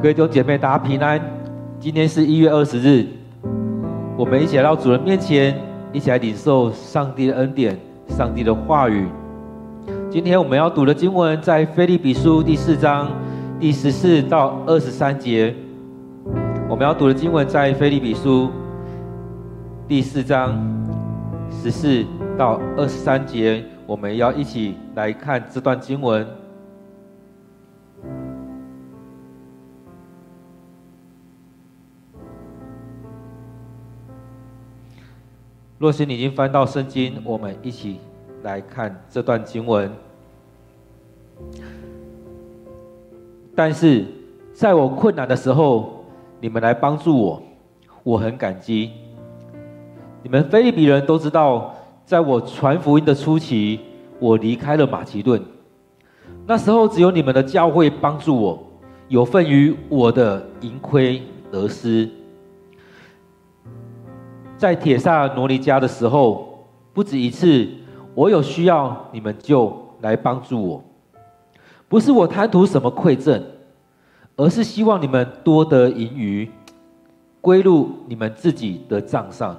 各位弟兄姐妹，大家平安。今天是一月二十日，我们一起来到主人面前，一起来领受上帝的恩典、上帝的话语。今天我们要读的经文在腓利比书第四章第十四到二十三节。我们要读的经文在腓利比书第四章十四到二十三节。我们要一起来看这段经文。若是你已经翻到圣经，我们一起来看这段经文。但是在我困难的时候，你们来帮助我，我很感激。你们腓立比人都知道，在我传福音的初期，我离开了马其顿，那时候只有你们的教会帮助我，有份于我的盈亏得失。在帖撒罗尼迦的时候，不止一次，我有需要，你们就来帮助我。不是我贪图什么馈赠，而是希望你们多得盈余，归入你们自己的账上。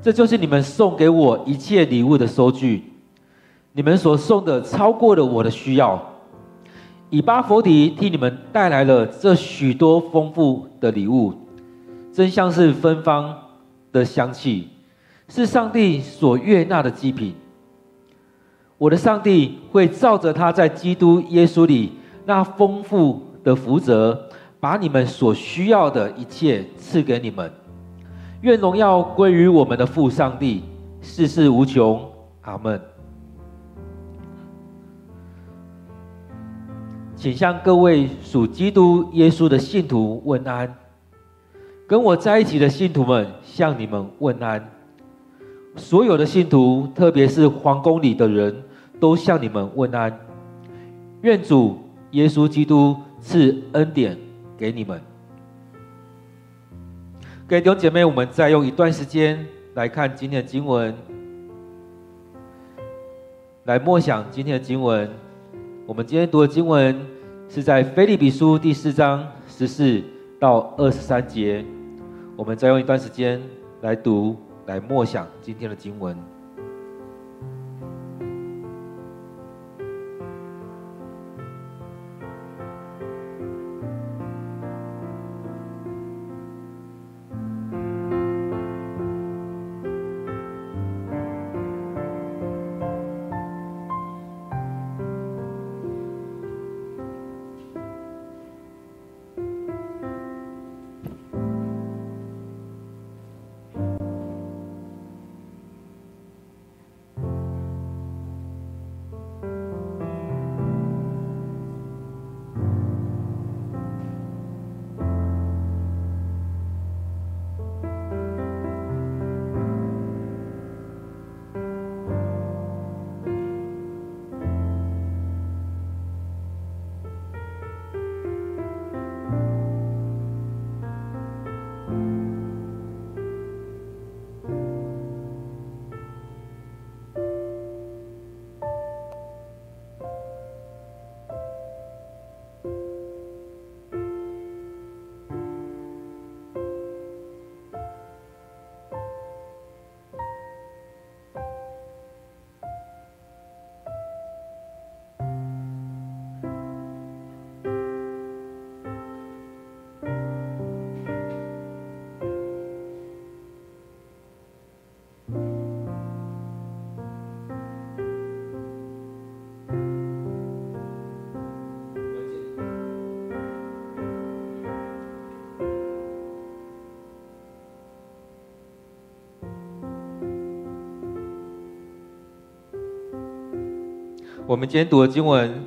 这就是你们送给我一切礼物的收据。你们所送的超过了我的需要。以巴弗提替你们带来了这许多丰富的礼物。真像是芬芳的香气，是上帝所悦纳的祭品。我的上帝会照着他在基督耶稣里那丰富的福泽，把你们所需要的一切赐给你们。愿荣耀归于我们的父上帝，世世无穷。阿门。请向各位属基督耶稣的信徒问安。跟我在一起的信徒们，向你们问安。所有的信徒，特别是皇宫里的人，都向你们问安。愿主耶稣基督赐恩典给你们。各位弟兄姐妹，我们再用一段时间来看今天的经文，来默想今天的经文。我们今天读的经文是在腓利比书第四章十四到二十三节。我们再用一段时间来读，来默想今天的经文。我们今天读的经文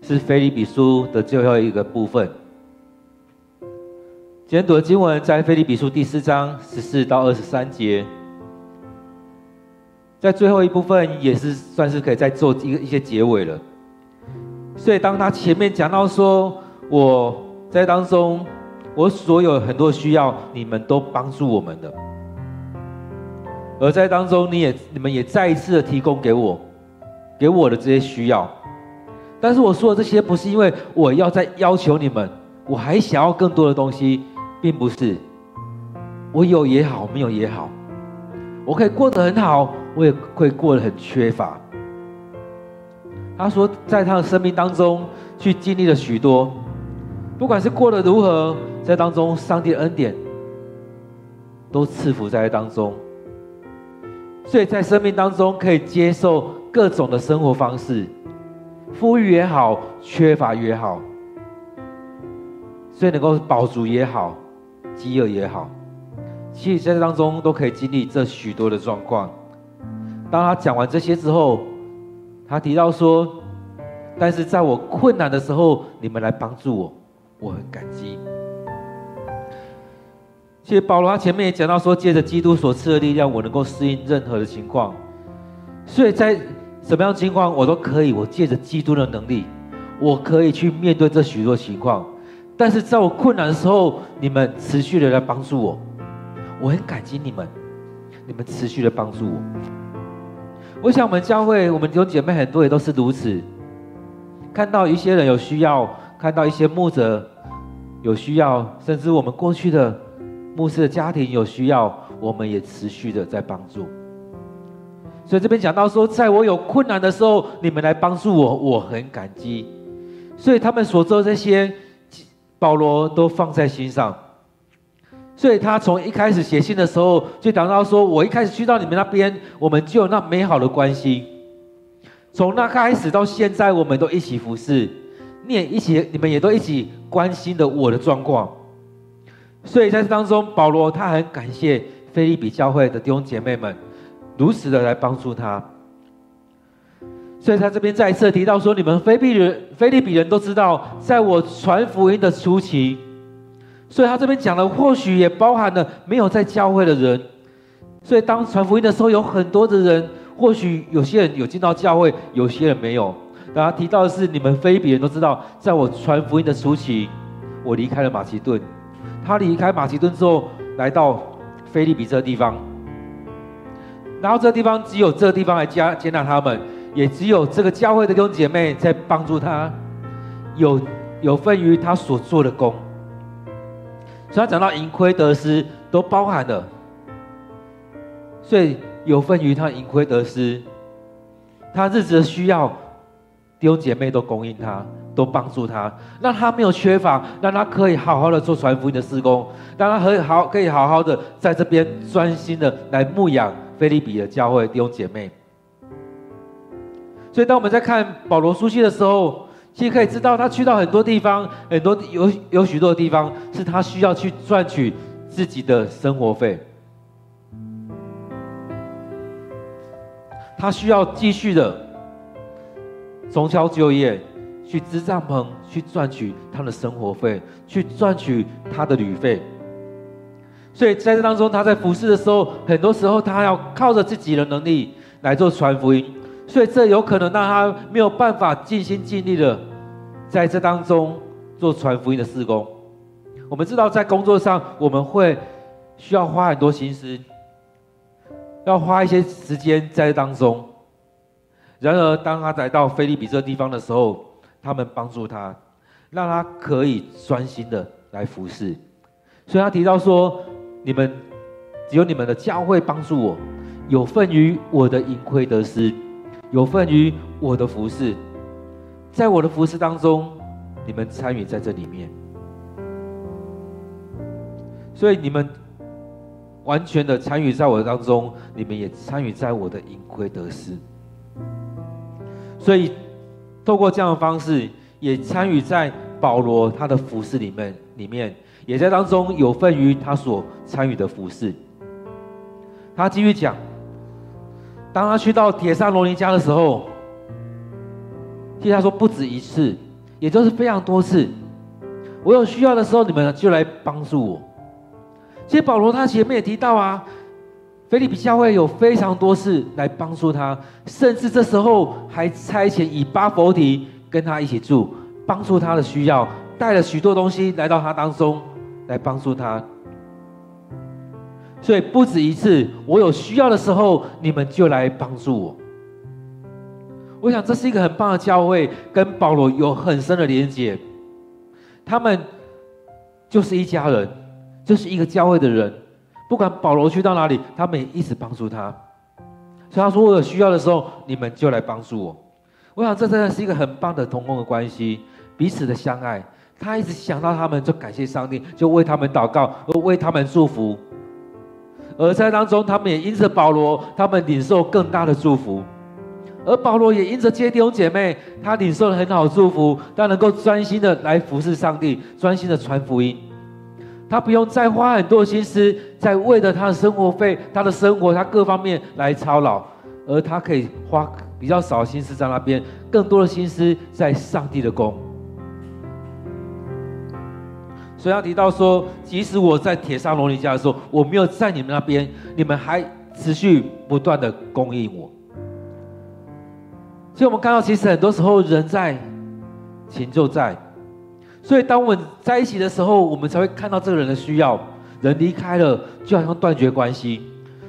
是腓立比书的最后一个部分。今天读的经文在腓立比书第四章十四到二十三节，在最后一部分也是算是可以再做一个一些结尾了。所以当他前面讲到说，我在当中，我所有很多需要，你们都帮助我们的，而在当中，你也你们也再一次的提供给我。给我的这些需要，但是我说的这些不是因为我要再要求你们，我还想要更多的东西，并不是。我有也好，没有也好，我可以过得很好，我也会过得很缺乏。他说，在他的生命当中去经历了许多，不管是过得如何，在当中上帝的恩典都赐福在当中，所以在生命当中可以接受各种的生活方式，富裕也好，缺乏也好，所以能够饱足也好，饥饿也好，其实在这当中都可以经历这许多的状况。当他讲完这些之后，他提到说：“但是在我困难的时候，你们来帮助我，我很感激。”其实保罗他前面也讲到说，借着基督所赐的力量，我能够适应任何的情况。所以在什么样情况，我都可以。我借着基督的能力，我可以去面对这许多情况。但是在我困难的时候，你们持续的来帮助我，我很感激你们，你们持续的帮助我。我想，我们教会，我们弟兄姐妹很多也都是如此。看到一些人有需要，看到一些牧者有需要，甚至我们过去的牧师的家庭有需要，我们也持续的在帮助。所以这边讲到说，在我有困难的时候，你们来帮助我，我很感激。所以他们所做这些，保罗都放在心上。所以他从一开始写信的时候，就讲到说：“我一开始去到你们那边，我们就有那美好的关系。从那开始到现在，我们都一起服侍，你也一起，你们也都一起关心的我的状况。所以在这当中，保罗他很感谢腓利比教会的弟兄姐妹们，如实的来帮助他。所以他这边再一次提到说：你们菲比人，菲利比人都知道，在我传福音的初期。”所以他这边讲的，或许也包含了没有在教会的人。所以当传福音的时候，有很多的人，或许有些人有进到教会，有些人没有。大家提到的是，你们腓立比人都知道，在我传福音的初期，我离开了马其顿。他离开马其顿之后，来到菲利比这个地方，然后这个地方只有这个地方来接接纳他们，也只有这个教会的弟兄姐妹在帮助他，有有份于他所做的工。所以他讲到盈亏得失都包含了，所以有份于他盈亏得失，他日子的需要，弟兄姐妹都供应他，都帮助他，让他没有缺乏，让他可以好好的做传福音的事工，让他可以好可以好好的在这边专心的来牧养腓立比的教会弟兄姐妹。所以当我们在看保罗书信的时候，其实可以知道，他去到很多地方，很多有有许多的地方是他需要去赚取自己的生活费，他需要继续的重操旧业，去支帐篷，去赚取他的生活费，去赚取他的旅费。所以在这当中，他在服侍的时候，很多时候他要靠着自己的能力来做传福音。所以这有可能让他没有办法尽心尽力的在这当中做传福音的事工。我们知道，在工作上我们会需要花很多心思，要花一些时间在当中。然而，当他来到腓立比这地方的时候，他们帮助他，让他可以专心的来服侍。所以他提到说：“你们只有你们的教会帮助我，有份于我的盈亏得失。”有份于我的服侍，在我的服侍当中，你们参与在这里面，所以你们完全的参与在我的当中，你们也参与在我的盈亏得失。所以透过这样的方式，也参与在保罗他的服侍里面，里面也在当中有份于他所参与的服侍。他继续讲。当他去到帖撒罗尼家的时候，听他说不止一次，也就是非常多次。我有需要的时候，你们就来帮助我。其实保罗他前面也提到啊，腓立比教会有非常多次来帮助他，甚至这时候还差遣以巴弗提跟他一起住，帮助他的需要，带了许多东西来到他当中，来帮助他。所以不止一次，我有需要的时候，你们就来帮助我。我想这是一个很棒的教会，跟保罗有很深的连结。他们就是一家人，就是一个教会的人。不管保罗去到哪里，他们也一直帮助他。所以他说：“我有需要的时候，你们就来帮助我。”我想这真的是一个很棒的同工的关系，彼此的相爱。他一直想到他们，就感谢上帝，就为他们祷告，为他们祝福。而在当中，他们也因着保罗，他们领受更大的祝福。而保罗也因着接弟兄姐妹，他领受了很好的祝福，他能够专心的来服侍上帝，专心的传福音。他不用再花很多心思，在为了他的生活费、他的生活、他各方面来操劳，而他可以花比较少心思在那边，更多的心思在上帝的工。所以他提到说，即使我在帖撒罗尼家的时候，我没有在你们那边，你们还持续不断的供应我。所以，我们看到，其实很多时候人在，情就在。所以，当我们在一起的时候，我们才会看到这个人的需要。人离开了，就好像断绝关系。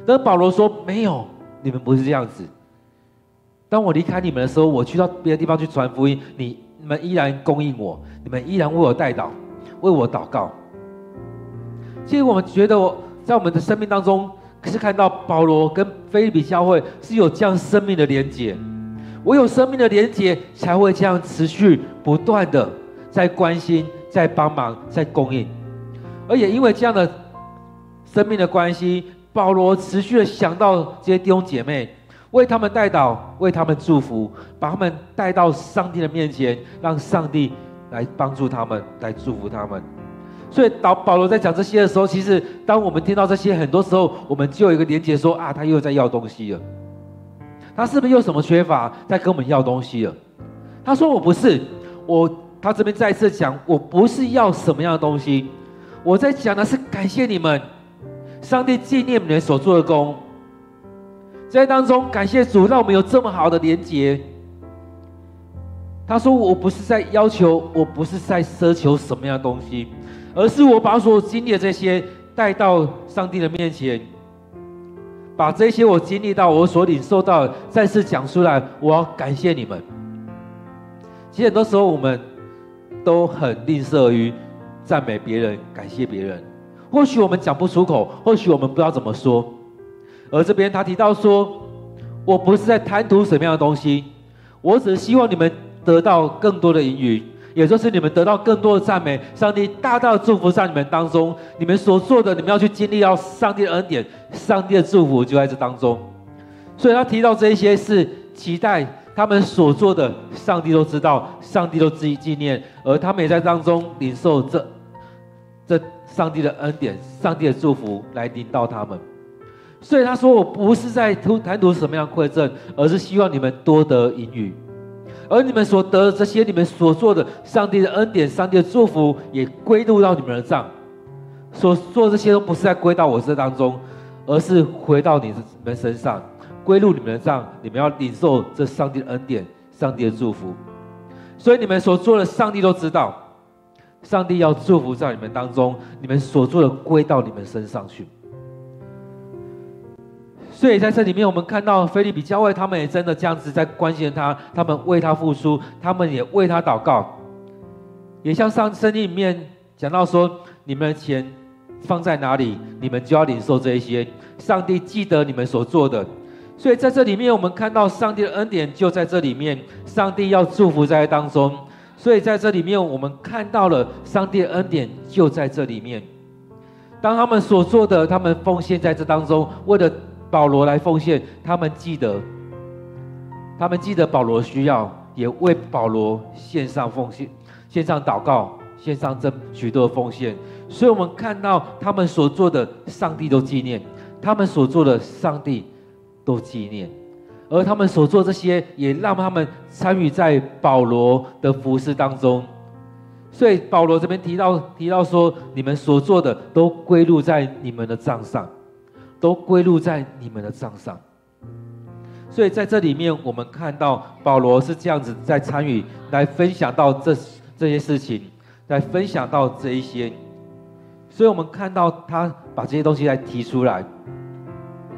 但保罗说：“没有，你们不是这样子。当我离开你们的时候，我去到别的地方去传福音，你你们依然供应我，你们依然为我代祷，为我祷告。”其实，我们觉得，我在我们的生命当中，可是看到保罗跟腓立比教会是有这样生命的连结。唯有生命的连结，才会这样持续不断的在关心、在帮忙、在供应。而也因为这样的生命的关系，保罗持续的想到这些弟兄姐妹，为他们代祷，为他们祝福，把他们带到上帝的面前，让上帝来帮助他们，来祝福他们。所以，当保罗在讲这些的时候，其实当我们听到这些，很多时候我们就有一个连结，说啊，他又在要东西了。他是不是有什么缺乏，在跟我们要东西了？他说：“我不是，我他这边再次讲，我不是要什么样的东西，我在讲的是感谢你们，上帝纪念你们所做的工，在当中感谢主，让我们有这么好的连结。”他说：“我不是在要求，我不是在奢求什么样的东西，而是我把所经历的这些带到上帝的面前。”把这些我经历到、我所领受到再次讲出来，我要感谢你们。其实很多时候我们都很吝啬于赞美别人、感谢别人。或许我们讲不出口，或许我们不知道怎么说。而这边他提到说：“我不是在贪图什么样的东西，我只是希望你们得到更多的盈余。”也就是你们得到更多的赞美，上帝大大的祝福在你们当中。你们所做的，你们要去经历到上帝的恩典，上帝的祝福就在这当中。所以他提到这一些是期待他们所做的，上帝都知道，上帝都自己纪念，而他们也在当中领受这这上帝的恩典、上帝的祝福来临到他们。所以他说：“我不是在图谈图什么样馈赠，而是希望你们多得言语。”而你们所得的这些，你们所做的，上帝的恩典、上帝的祝福，也归入到你们的账。所做这些都不是在归到我这当中，而是回到你们身上，归入你们的账。你们要领受这上帝的恩典、上帝的祝福。所以你们所做的，上帝都知道。上帝要祝福在你们当中，你们所做的归到你们身上去。所以在这里面，我们看到腓利比教会，他们也真的这样子在关心他，他们为他付出，他们也为他祷告，也像上圣经里面讲到说：你们的钱放在哪里，你们就要领受这一些。上帝记得你们所做的，所以在这里面，我们看到上帝的恩典就在这里面，上帝要祝福在当中。所以在这里面，我们看到了上帝的恩典就在这里面。当他们所做的，他们奉献在这当中，为了。保罗来奉献，他们记得，他们记得保罗需要，也为保罗献上奉献，献上祷告，献上这许多奉献。所以，我们看到他们所做的，上帝都纪念；他们所做的，上帝都纪念。而他们所做这些，也让他们参与在保罗的服事当中。所以，保罗这边提到提到说，你们所做的都归入在你们的账上。都归入在你们的账上，所以在这里面，我们看到保罗是这样子在参与，来分享到这这些事情，来分享到这一些，所以我们看到他把这些东西来提出来，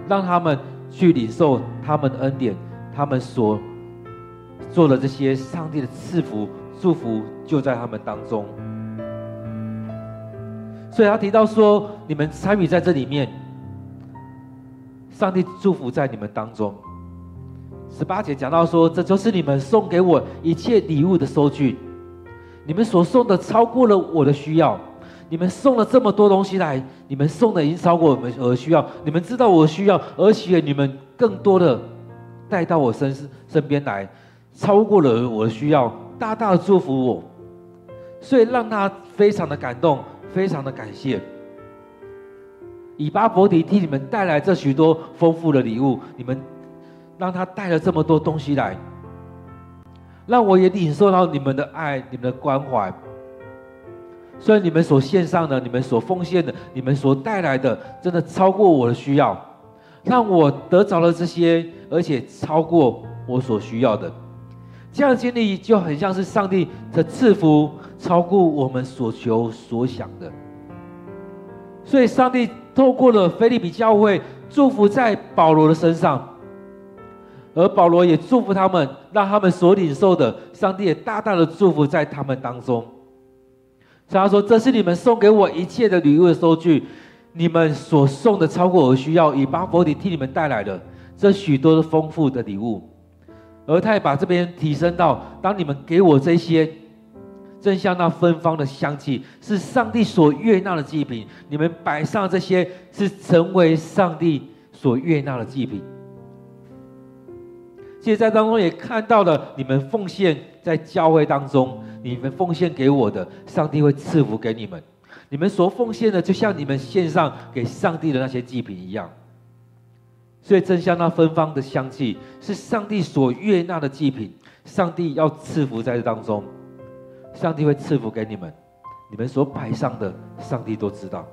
让他们去领受他们的恩典，他们所做的这些，上帝的赐福祝福就在他们当中。所以他提到说，你们参与在这里面，上帝祝福在你们当中。十八节讲到说，这就是你们送给我一切礼物的收据，你们所送的超过了我的需要，你们送了这么多东西来，你们送的已经超过我们我的需要，你们知道我需要，而且你们更多的带到我身身边来，超过了我的需要，大大的祝福我，所以让他非常的感动。非常的感谢，以巴弗迪替你们带来这许多丰富的礼物，你们让他带了这么多东西来，让我也领受到你们的爱、你们的关怀。所以你们所献上的、你们所奉献的、你们所带来的，真的超过我的需要，让我得着了这些，而且超过我所需要的。这样的经历就很像是上帝的赐福。超过我们所求所想的，所以上帝透过了腓利比教会祝福在保罗的身上，而保罗也祝福他们，让他们所领受的，上帝也大大的祝福在他们当中。所以他说：“这是你们送给我一切的礼物的收据，你们所送的超过我需要，以巴弗提替你们带来的这许多的丰富的礼物。”而他也把这边提升到：当你们给我这些。正像那芬芳的香气，是上帝所悦纳的祭品。你们摆上这些，是成为上帝所悦纳的祭品。其实，在当中也看到了你们奉献在教会当中，你们奉献给我的，上帝会赐福给你们。你们所奉献的，就像你们献上给上帝的那些祭品一样。所以，正像那芬芳的香气，是上帝所悦纳的祭品。上帝要赐福在这当中。上帝会赐福给你们，你们所摆上的，上帝都知道。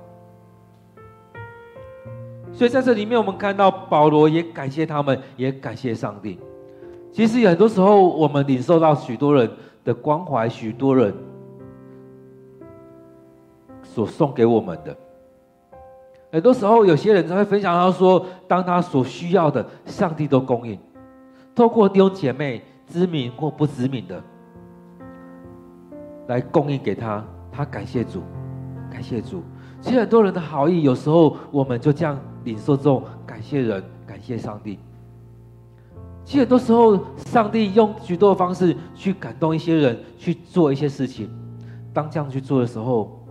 所以在这里面，我们看到保罗也感谢他们，也感谢上帝。其实很多时候，我们领受到许多人的关怀，许多人所送给我们的。很多时候，有些人才会分享到说，当他所需要的，上帝都供应，透过弟兄姐妹知名或不知名的。来供应给他，他感谢主，感谢主。其实很多人的好意，有时候我们就这样领受这种感谢人，感谢上帝。其实很多时候，上帝用许多的方式去感动一些人去做一些事情。当这样去做的时候，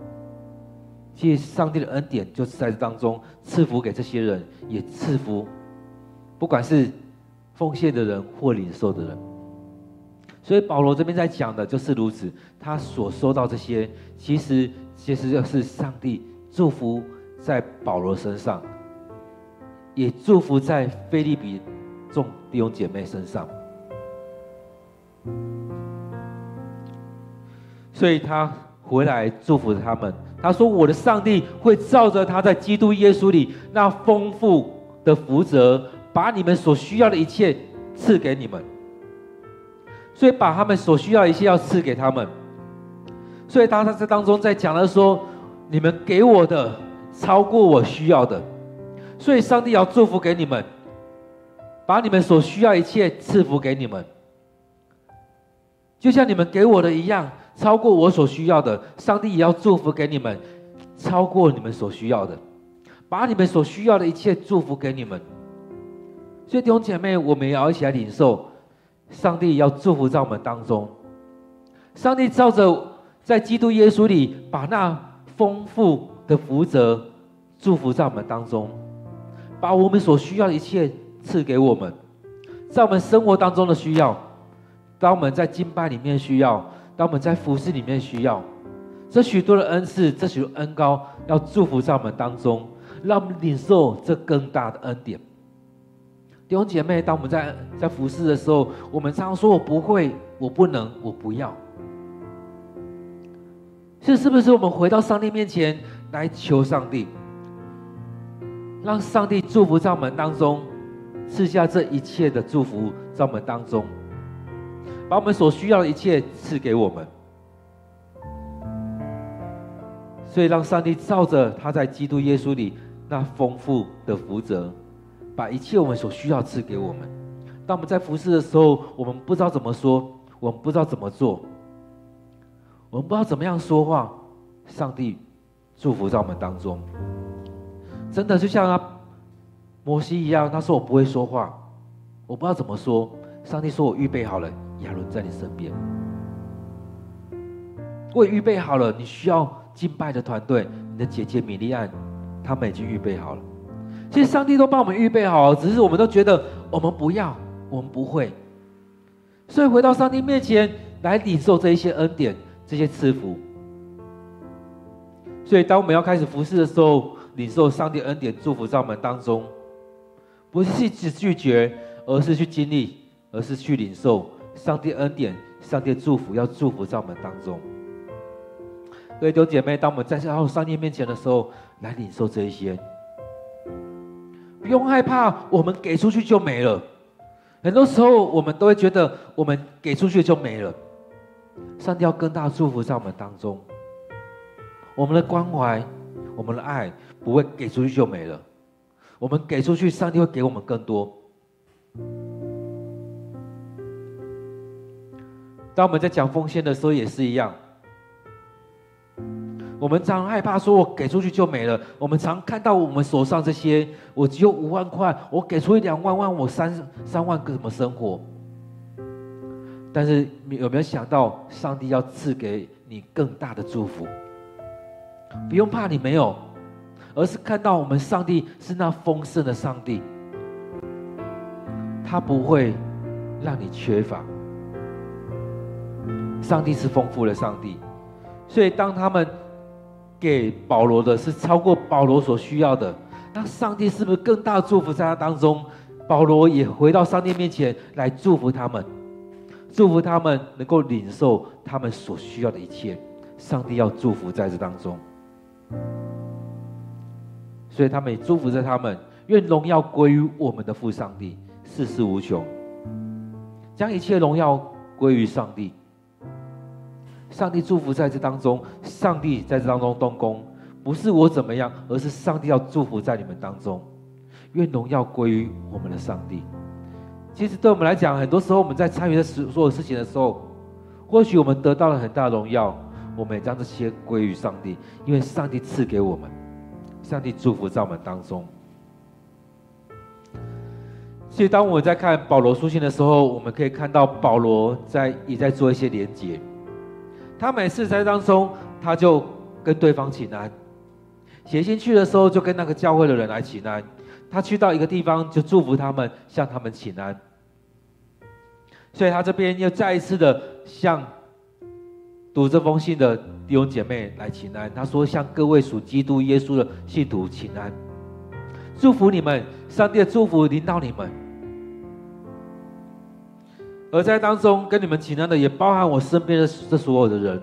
其实上帝的恩典就是在这当中赐福给这些人，也赐福，不管是奉献的人或领受的人。所以保罗这边在讲的就是如此，他所说到这些，其实其实就是上帝祝福在保罗身上，也祝福在腓利比众弟兄姐妹身上。所以他回来祝福他们，他说：“我的上帝会照着他在基督耶稣里那丰富的福泽，把你们所需要的一切赐给你们。”所以把他们所需要一切要赐给他们，所以他在这当中在讲的说，你们给我的超过我需要的，所以上帝要祝福给你们，把你们所需要一切赐福给你们，就像你们给我的一样，超过我所需要的，上帝也要祝福给你们，超过你们所需要的，把你们所需要的一切祝福给你们。所以弟兄姐妹，我们也要一起来领受。上帝要祝福在我们当中，上帝照着在基督耶稣里，把那丰富的福泽祝福在我们当中，把我们所需要的一切赐给我们，在我们生活当中的需要，当我们在敬拜里面需要，当我们在服侍里面需要，这许多的恩赐，这许多恩膏，要祝福在我们当中，让我们领受这更大的恩典。弟兄姐妹，当我们在在服侍的时候，我们常常说：“我不会，我不能，我不要。”这是不是我们回到上帝面前来求上帝，让上帝祝福在我们当中，赐下这一切的祝福在我们当中，把我们所需要的一切赐给我们，所以让上帝照着他在基督耶稣里那丰富的福泽。把一切我们所需要赐给我们，当我们在服侍的时候，我们不知道怎么说，我们不知道怎么做，我们不知道怎么样说话，上帝祝福在我们当中。真的就像他摩西一样，他说我不会说话，我不知道怎么说。上帝说我预备好了，亚伦在你身边，我也预备好了，你需要敬拜的团队，你的姐姐米利安，他们已经预备好了。其实上帝都帮我们预备好了，只是我们都觉得我们不要。我们不会，所以回到上帝面前来领受这一些恩典、这些赐福。所以，当我们要开始服侍的时候，领受上帝恩典祝福在我们当中，不是只拒绝，而是去经历，而是去领受上帝恩典、上帝祝福，要祝福在我们当中。各位弟兄姐妹，当我们在到上帝面前的时候，来领受这一些，不用害怕，我们给出去就没了。很多时候，我们都会觉得我们给出去就没了。上帝要更大的祝福在我们当中。我们的关怀、我们的爱不会给出去就没了。我们给出去，上帝会给我们更多。当我们在讲奉献的时候，也是一样。我们常害怕说，我给出去就没了。我们常看到我们手上这些，我只有五万块，我给出一两万万，我三三万个怎么生活？但是你有没有想到，上帝要赐给你更大的祝福？不用怕你没有，而是看到我们上帝是那丰盛的上帝，他不会让你缺乏。上帝是丰富的上帝，所以当他们。给保罗的是超过保罗所需要的，那上帝是不是更大的祝福在他当中？保罗也回到上帝面前来祝福他们，祝福他们能够领受他们所需要的一切。上帝要祝福在这当中，所以他们也祝福着他们，愿荣耀归于我们的父上帝，世世无穷，将一切荣耀归于上帝。上帝祝福在这当中，上帝在这当中动工，不是我怎么样，而是上帝要祝福在你们当中。愿荣耀归于我们的上帝。其实对我们来讲，很多时候我们在参与的所有事情的时候，或许我们得到了很大荣耀，我们也将这些归于上帝，因为上帝赐给我们，上帝祝福在我们当中。所以当我们在看保罗书信的时候，我们可以看到保罗在也在做一些连接。他每次在当中，他就跟对方请安。写信去的时候，就跟那个教会的人来请安。他去到一个地方，就祝福他们，向他们请安。所以他这边又再一次的向读这封信的弟兄姐妹来请安。他说：“向各位属基督耶稣的信徒请安，祝福你们，上帝的祝福临到你们。”而在当中跟你们请安的，也包含我身边的这所有的人，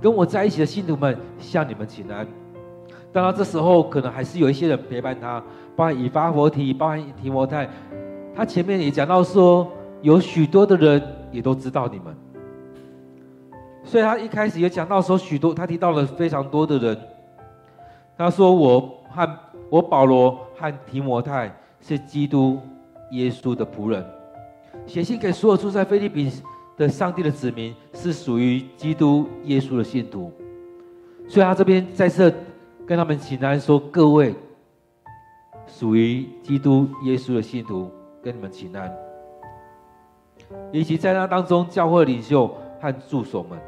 跟我在一起的信徒们，向你们请安。当然，这时候可能还是有一些人陪伴他，包含以巴弗提，包含提摩太。他前面也讲到说，有许多的人也都知道你们。所以他一开始也讲到说，许多他提到了非常多的人。他说：“我和我保罗和提摩太是基督耶稣的仆人。”写信给所有住在腓立比的上帝的子民，是属于基督耶稣的信徒，所以他这边在这跟他们请安说：各位属于基督耶稣的信徒，跟你们请安，以及在那当中教会领袖和助手们。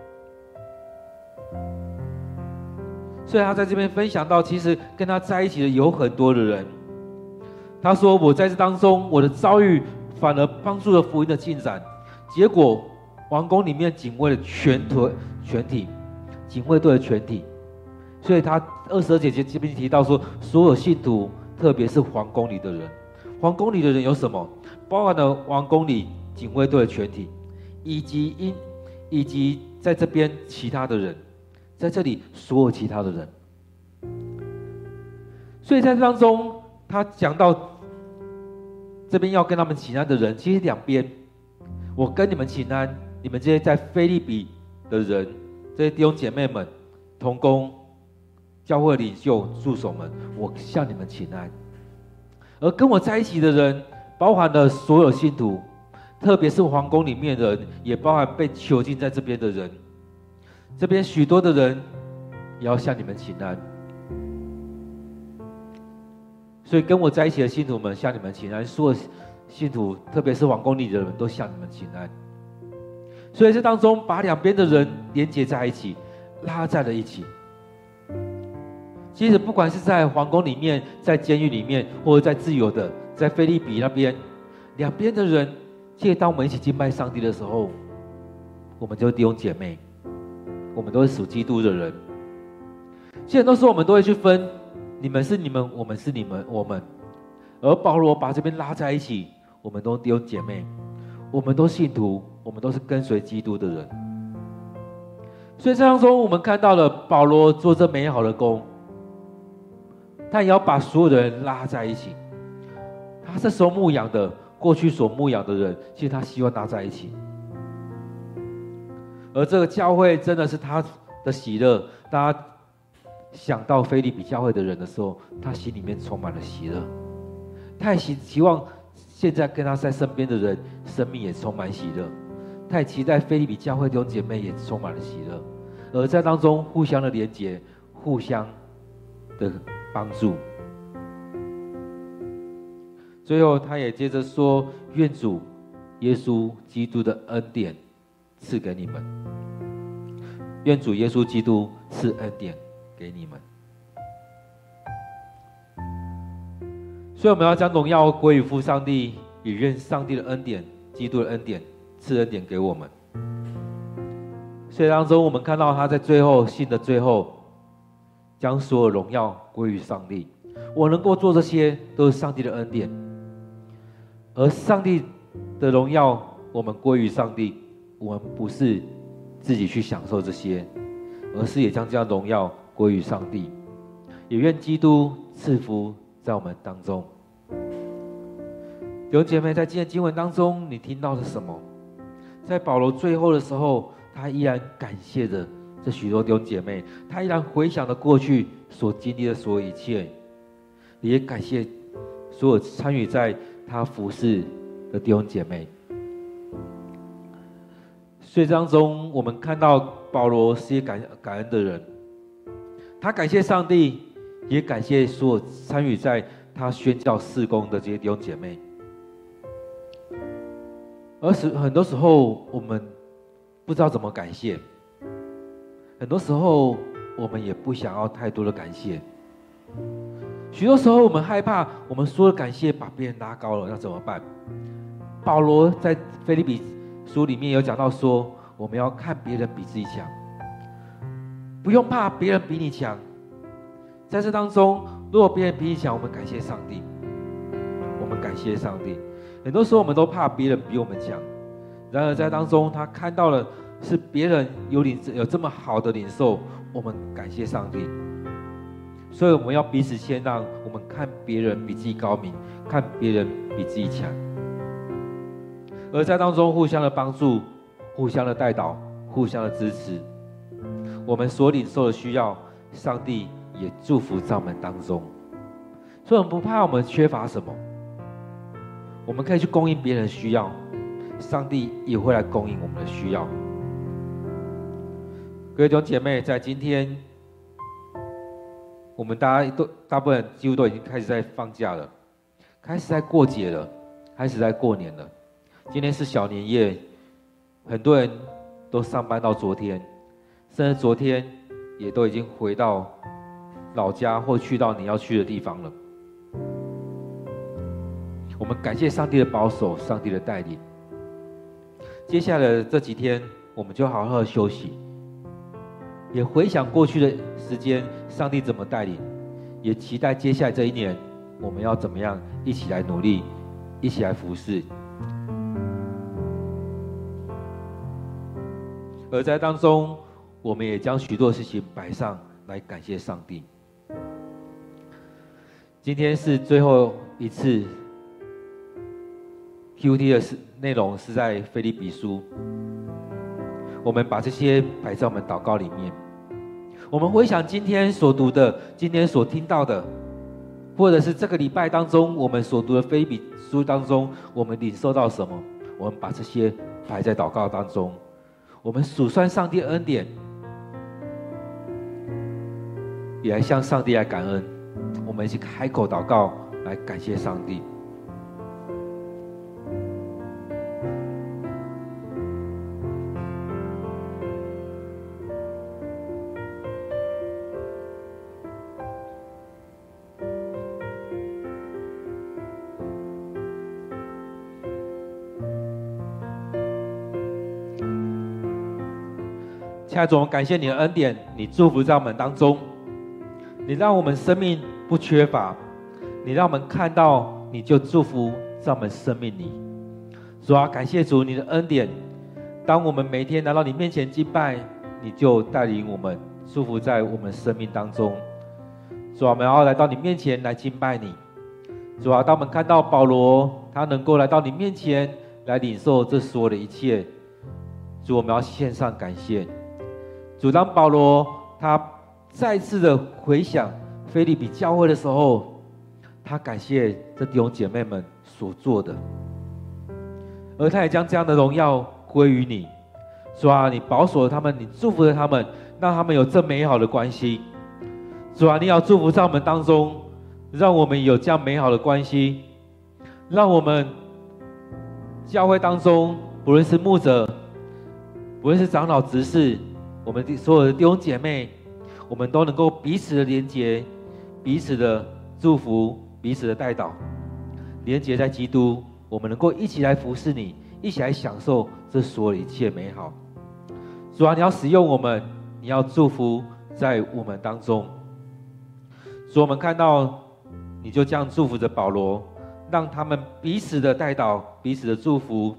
所以他在这边分享到，其实跟他在一起的有很多的人。他说：我在这当中，我的遭遇。反而帮助了福音的进展，结果王宫里面警卫的全团全体，警卫队的全体，所以他二十二节这边提到说，所有信徒，特别是皇宫里的人，皇宫里的人有什么？包含了王宫里警卫队的全体，以及因以及在这边其他的人，在这里所有其他的人，所以在当中他讲到。这边要跟他们请安的人，其实两边，我跟你们请安，你们这些在腓立比的人，这些弟兄姐妹们、同工、教会领袖、助手们，我向你们请安。而跟我在一起的人，包含了所有信徒，特别是皇宫里面的人，也包含被囚禁在这边的人。这边许多的人也要向你们请安。所以跟我在一起的信徒们向你们请安，所有信徒，特别是皇宫里的人都向你们请安。所以这当中把两边的人连接在一起，拉在了一起。其实不管是在皇宫里面，在监狱里面，或者在自由的，在腓立比那边，两边的人，其实当我们一起敬拜上帝的时候，我们就弟兄姐妹，我们都是属基督的人。其实很多时候我们都会去分，你们是你们，我们是你们，我们。而保罗把这边拉在一起，我们都弟兄姐妹，我们都信徒，我们都是跟随基督的人。所以这当中，我们看到了保罗做这美好的工。他也要把所有的人拉在一起。他是所牧养的，过去所牧养的人，其实他希望拉在一起。而这个教会真的是他的喜乐。大家想到腓利比教会的人的时候，他心里面充满了喜乐。他也希希望现在跟他在身边的人，生命也充满喜乐。他也期待腓利比教会弟兄姐妹也充满了喜乐，而在当中互相的连结，互相的。帮助。最后，他也接着说：“愿主耶稣基督的恩典赐给你们。愿主耶稣基督赐恩典给你们。所以，我们要将荣耀归于父上帝，也愿上帝的恩典、基督的恩典赐恩典给我们。所以，当中我们看到他在最后信的最后。”将所有荣耀归于上帝。我能够做这些，都是上帝的恩典。而上帝的荣耀，我们归于上帝。我们不是自己去享受这些，而是也将这样荣耀归于上帝。也愿基督赐福在我们当中。弟兄姐妹，在今天经文当中，你听到了什么？在保罗最后的时候，他依然感谢着。这许多弟兄姐妹，他依然回想着过去所经历的所有一切，也感谢所有参与在他服侍的弟兄姐妹。所以当中，我们看到保罗是一个感感恩的人，他感谢上帝，也感谢所有参与在他宣教事工的这些弟兄姐妹。而是很多时候，我们不知道怎么感谢。很多时候，我们也不想要太多的感谢。许多时候，我们害怕我们说的感谢把别人拉高了，那怎么办？保罗在腓立比书里面有讲到说，我们要看别人比自己强，不用怕别人比你强。在这当中，如果别人比你强，我们感谢上帝，我们感谢上帝。很多时候，我们都怕别人比我们强，然而在当中，他看到了。是别人有领有这么好的领受，我们感谢上帝。所以我们要彼此谦让，我们看别人比自己高明，看别人比自己强，而在当中互相的帮助，互相的带导，互相的支持。我们所领受的需要，上帝也祝福在我们当中。所以我们不怕我们缺乏什么，我们可以去供应别人的需要，上帝也会来供应我们的需要。各位弟兄姐妹，在今天，我们大家都大部分几乎都已经开始在放假了，开始在过节了，开始在过年了。今天是小年夜，很多人都上班到昨天，甚至昨天也都已经回到老家或去到你要去的地方了。我们感谢上帝的保守，上帝的带领。接下来的这几天，我们就好好休息。也回想过去的时间，上帝怎么带领，也期待接下来这一年，我们要怎么样一起来努力，一起来服侍。而在当中，我们也将许多事情摆上来感谢上帝。今天是最后一次 QT 的是内容是在腓立比书，我们把这些摆在我们祷告里面。我们回想今天所读的，今天所听到的，或者是这个礼拜当中我们所读的腓立比书当中，我们领受到什么？我们把这些摆在祷告当中，我们数算上帝恩典，也来向上帝来感恩。我们一起开口祷告，来感谢上帝。亲爱的主，我们感谢你的恩典，你祝福在我们当中，你让我们生命不缺乏，你让我们看到你就祝福在我们生命里。主啊，感谢主你的恩典，当我们每天来到你面前敬拜，你就带领我们祝福在我们生命当中。主啊，我们要来到你面前来敬拜你。主啊，当我们看到保罗他能够来到你面前来领受这所有的一切，主，我们要献上感谢。主，当保罗他再次的回想腓立比教会的时候，他感谢这弟兄姐妹们所做的，而他也将这样的荣耀归于你。主啊，你保守了他们，你祝福了他们，让他们有这美好的关系。主啊，你要祝福在我们当中，让我们有这样美好的关系，让我们教会当中，不论是牧者，不论是长老执事。我们的所有的弟兄姐妹，我们都能够彼此的连结，彼此的祝福，彼此的带导，连结在基督，我们能够一起来服侍你，一起来享受这所有一切美好。主啊，你要使用我们，你要祝福在我们当中。主，我们看到你就这样祝福着保罗，让他们彼此的带导，彼此的祝福，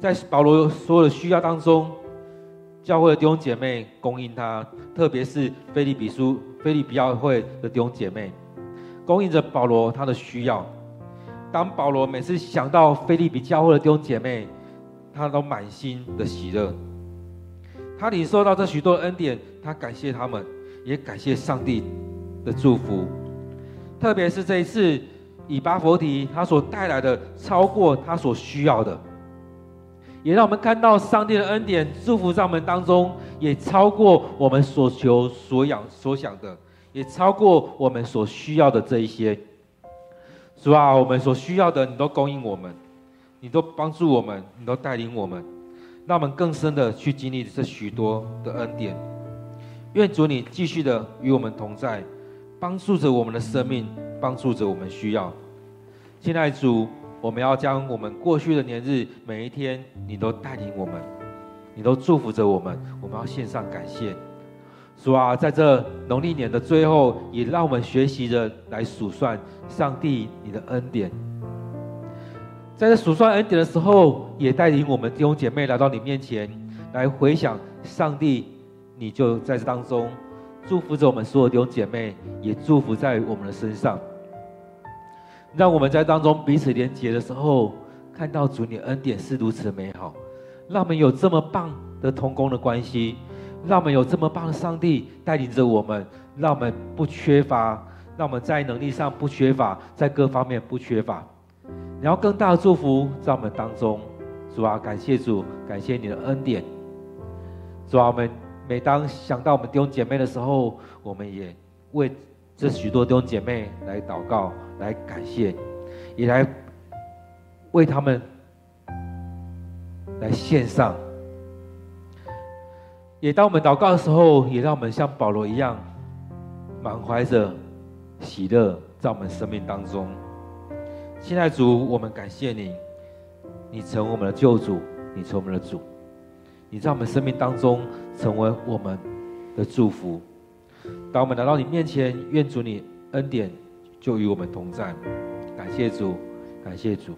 在保罗所有的需要当中。教会的弟兄姐妹供应他，特别是腓利比书、腓利比教会的弟兄姐妹，供应着保罗他的需要。当保罗每次想到腓利比教会的弟兄姐妹，他都满心的喜乐。他领受到这许多恩典，他感谢他们，也感谢上帝的祝福。特别是这一次以巴弗提他所带来的，超过他所需要的。也让我们看到上帝的恩典祝福在我们当中，也超过我们所求所想所想的，也超过我们所需要的这一些。主啊，我们所需要的，你都供应我们，你都帮助我们，你都带领我们，让我们更深的去经历这许多的恩典。愿主你继续的与我们同在，帮助着我们的生命，帮助着我们需要。现在主。我们要将我们过去的年日，每一天你都带领我们，你都祝福着我们。我们要献上感谢，主啊，在这农历年的最后，也让我们学习着来数算上帝你的恩典。在这数算恩典的时候，也带领我们弟兄姐妹来到你面前，来回想上帝，你就在这当中祝福着我们所有弟兄姐妹，也祝福在我们的身上。让我们在当中彼此连结的时候，看到主你恩典是如此的美好，让我们有这么棒的同工的关系，让我们有这么棒的上帝带领着我们，让我们不缺乏，让我们在能力上不缺乏，在各方面不缺乏。你要更大的祝福在我们当中，主啊，感谢主，感谢你的恩典。主啊，我们每当想到我们弟兄姐妹的时候，我们也为。这许多弟兄姐妹来祷告，来感谢，也来为他们来献上。也当我们祷告的时候，也让我们像保罗一样，满怀着喜乐在我们生命当中。现在主，我们感谢你，你成为我们的救主，你成为我们的主，你在我们生命当中成为我们的祝福。当我们来到你面前，愿主你恩典就与我们同在。感谢主，感谢主。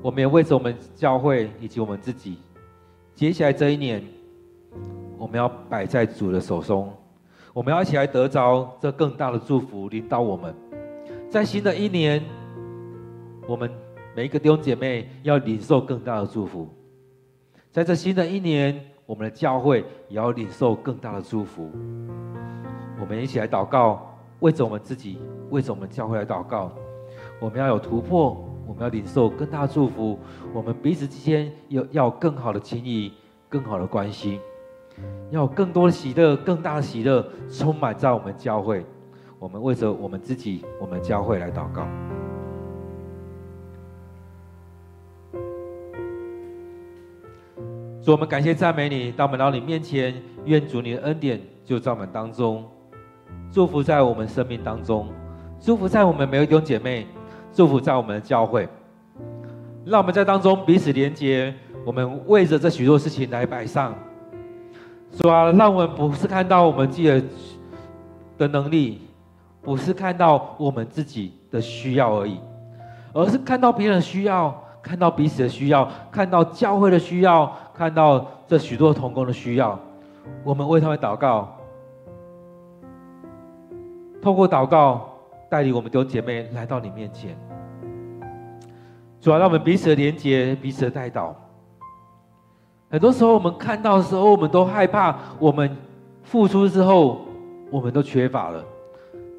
我们也为着我们教会以及我们自己，接下来这一年，我们要摆在主的手中，我们要一起来得着这更大的祝福临到我们。在新的一年，我们每一个弟兄姐妹要领受更大的祝福。在这新的一年，我们的教会也要领受更大的祝福。我们一起来祷告，为着我们自己，为着我们教会来祷告。我们要有突破，我们要领受更大的祝福。我们彼此之间要要更好的情谊，更好的关系，要有更多的喜乐，更大的喜乐充满在我们教会。我们为着我们自己，我们教会来祷告。主，我们感谢赞美你，当我们到你面前，愿主你的恩典就在我们当中，祝福在我们生命当中，祝福在我们每一位弟兄姐妹，祝福在我们的教会，让我们在当中彼此连接。我们为着这许多事情来摆上，主啊，让我们不是看到我们自己的的能力，不是看到我们自己的需要而已，而是看到别人需要。看到彼此的需要，看到教会的需要，看到这许多同工的需要，我们为他们祷告，透过祷告带领我们弟兄姐妹来到你面前。主要让我们彼此的连结，彼此的带导。很多时候我们看到的时候，我们都害怕，我们付出之后，我们都缺乏了。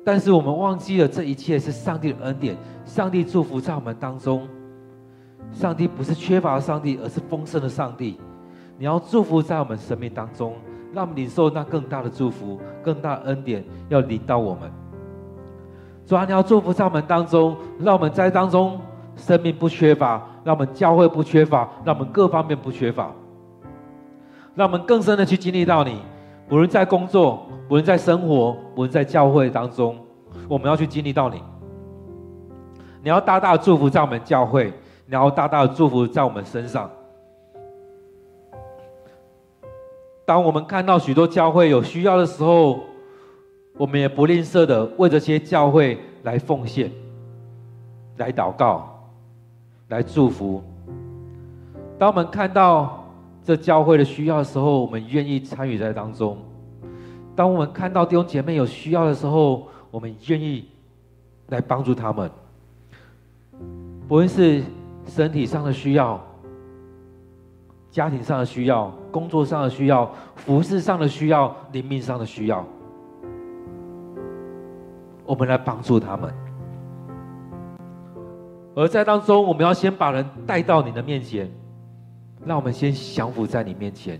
但是我们忘记了，这一切是上帝的恩典，上帝祝福在我们当中。上帝不是缺乏上帝，而是丰盛的上帝。你要祝福在我们生命当中，让我们领受那更大的祝福、更大的恩典，要领到我们。主啊，你要祝福在我们当中，让我们在当中生命不缺乏，让我们教会不缺乏，让我们各方面不缺乏，让我们更深的去经历到你。无论在工作，无论在生活，无论在教会当中，我们要去经历到你。你要大大的祝福在我们教会。然后大大的祝福在我们身上。当我们看到许多教会有需要的时候，我们也不吝啬的为这些教会来奉献、来祷告、来祝福。当我们看到这教会的需要的时候，我们愿意参与在当中。当我们看到弟兄姐妹有需要的时候，我们愿意来帮助他们。不论是身体上的需要，家庭上的需要，工作上的需要，服饰上的需要，灵命上的需要，我们来帮助他们。而在当中，我们要先把人带到你的面前，让我们先降服在你面前。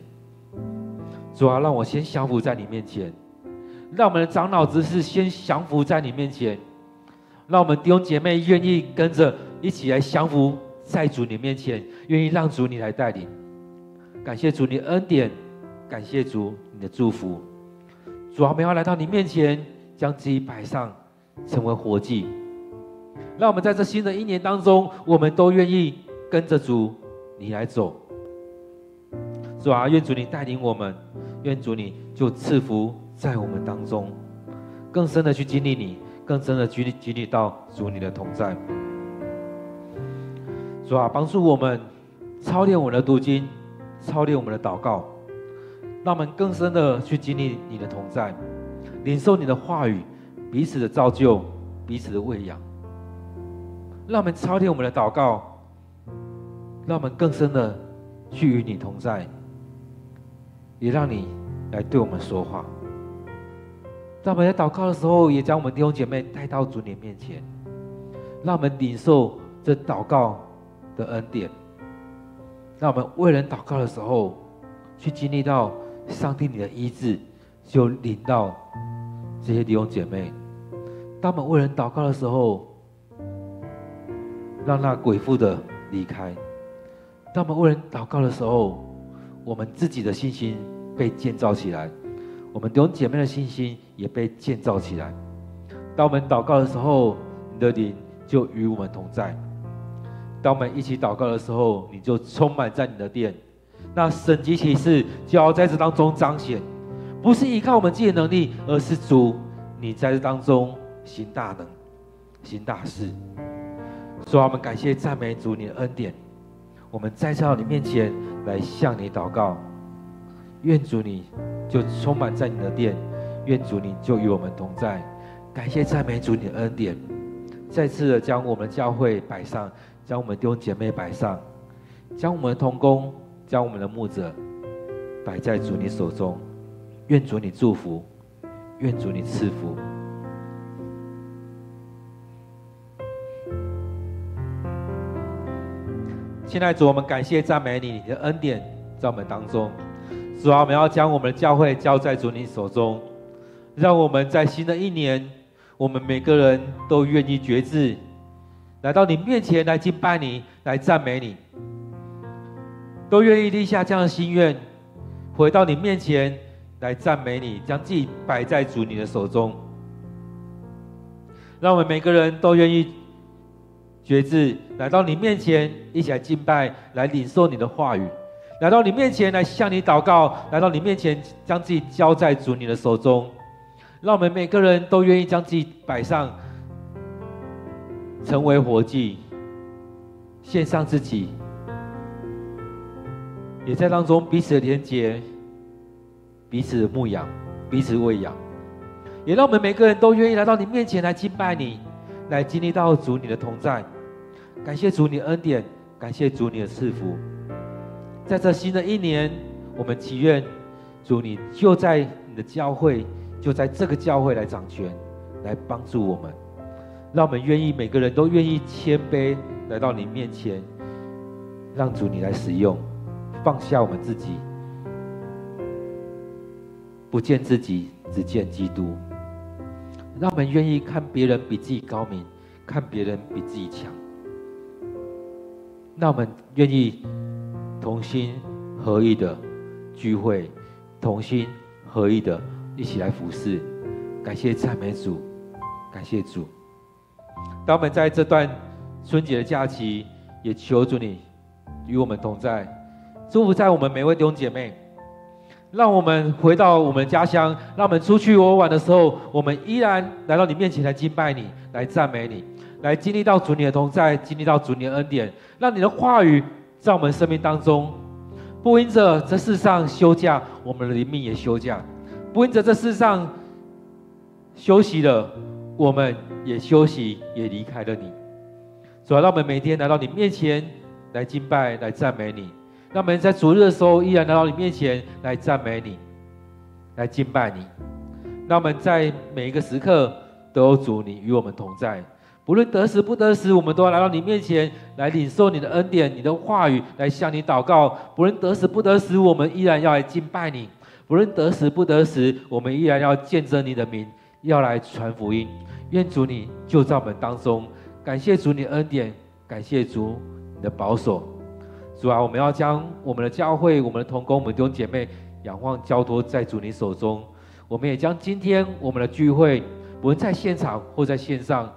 主啊，让我先降服在你面前，让我们的长老执事先降服在你面前，让我们弟兄姐妹愿意跟着一起来降服。在主你面前，愿意让主你来带领。感谢主你恩典，感谢主你的祝福。主啊，我们要来到你面前，将自己摆上，成为活祭。让我们在这新的一年当中，我们都愿意跟着主你来走。主啊，愿主你带领我们，愿主你就赐福在我们当中，更深的去经历你，更深的经历经历到主你的同在。主啊，帮助我们操练我们的读经，操练我们的祷告，让我们更深的去经历你的同在，领受你的话语，彼此的造就，彼此的喂养。让我们操练我们的祷告，让我们更深的去与你同在，也让你来对我们说话。让我们在祷告的时候，也将我们弟兄姐妹带到主你面前，让我们领受这祷告的恩典，让我们为人祷告的时候，去经历到上帝你的医治，就领到这些弟兄姐妹。当我们为人祷告的时候，让那鬼附的离开；当我们为人祷告的时候，我们自己的信心被建造起来，我们弟兄姐妹的信心也被建造起来。当我们祷告的时候，你的灵就与我们同在。当我们一起祷告的时候，你就充满在你的殿，那神迹奇事就要在这当中彰显，不是依靠我们自己的能力，而是主你在这当中行大能、行大事。所以，我们感谢赞美主你的恩典，我们再次到你面前来向你祷告，愿主你就充满在你的殿，愿主你就与我们同在。感谢赞美主你的恩典，再次的将我们教会摆上。将我们弟兄姐妹摆上，将我们的同工，将我们的牧者，摆在主你手中，愿主你祝福，愿主你赐福。现在主，我们感谢赞美你，你的恩典在我们当中。主啊，我们要将我们的教会交在主你手中，让我们在新的一年，我们每个人都愿意觉志，来到你面前来敬拜你，来赞美你，都愿意立下这样的心愿，回到你面前来赞美你，将自己摆在主你的手中，让我们每个人都愿意。决志来到你面前，一起来敬拜，来领受你的话语；来到你面前来向你祷告；来到你面前将自己交在主你的手中。让我们每个人都愿意将自己摆上，成为活祭，献上自己，也在当中彼此的连结，彼此的牧养，彼此喂养，也让我们每个人都愿意来到你面前来敬拜你，来经历到主你的同在。感谢主你的恩典，感谢主你的赐福，在这新的一年，我们祈愿主你就在你的教会，就在这个教会来掌权，来帮助我们，让我们愿意每个人都愿意谦卑来到你面前，让主你来使用，放下我们自己，不见自己，只见基督，让我们愿意看别人比自己高明，看别人比自己强。那我们愿意同心合意的聚会，同心合意的一起来服侍。感谢赞美主，感谢主。当我们在这段春节的假期，也求主你与我们同在，祝福在我们每位弟兄姐妹。让我们回到我们家乡，让我们出去游玩的时候，我们依然来到你面前来敬拜你，来赞美你。来经历到主你的同在，经历到主你的恩典，让你的话语在我们生命当中，不因着这世上休假，我们的灵命也休假；不因着这世上休息了，我们也休息，也离开了你。主要让我们每天来到你面前来敬拜，来赞美你；让我们在主日的时候依然来到你面前来赞美你，来敬拜你；让我们在每一个时刻都有主你与我们同在。不论得时不得时，我们都要来到你面前来领受你的恩典、你的话语，来向你祷告。不论得时不得时，我们依然要来敬拜你；不论得时不得时，我们依然要见证你的名，要来传福音。愿主你就在我们当中，感谢主你的恩典，感谢主你的保守。主啊，我们要将我们的教会、我们的同工、我们弟兄姐妹仰望交托在主你手中。我们也将今天我们的聚会，无论在现场或在线上。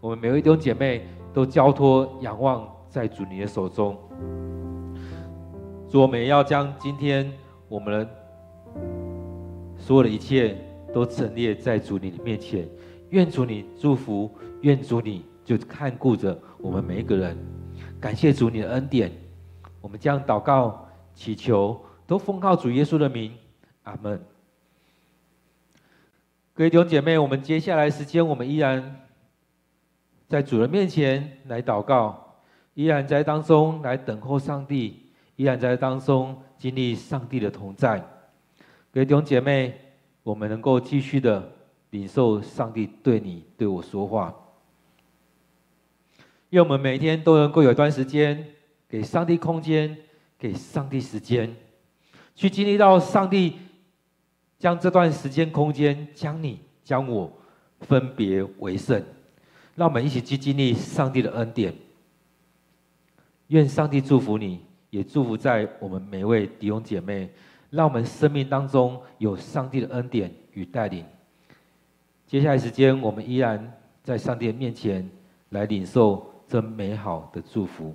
我们每位弟兄姐妹都交托仰望在主你的手中。主，我们也要将今天我们所有的一切都陈列在主你的面前。愿主你祝福，愿主你就看顾着我们每一个人。感谢主你的恩典，我们将祷告祈求都奉靠主耶稣的名，阿门。各位弟兄姐妹，我们接下来时间，我们依然。在主人面前来祷告，依然在当中来等候上帝，依然在当中经历上帝的同在。各位弟兄姐妹，我们能够继续的领受上帝对你对我说话，愿我们每天都能够有一段时间给上帝空间，给上帝时间，去经历到上帝将这段时间空间将你将我分别为圣。让我们一起去经历上帝的恩典。愿上帝祝福你，也祝福在我们每位弟兄姐妹。让我们生命当中有上帝的恩典与带领。接下来时间，我们依然在上帝的面前来领受这美好的祝福。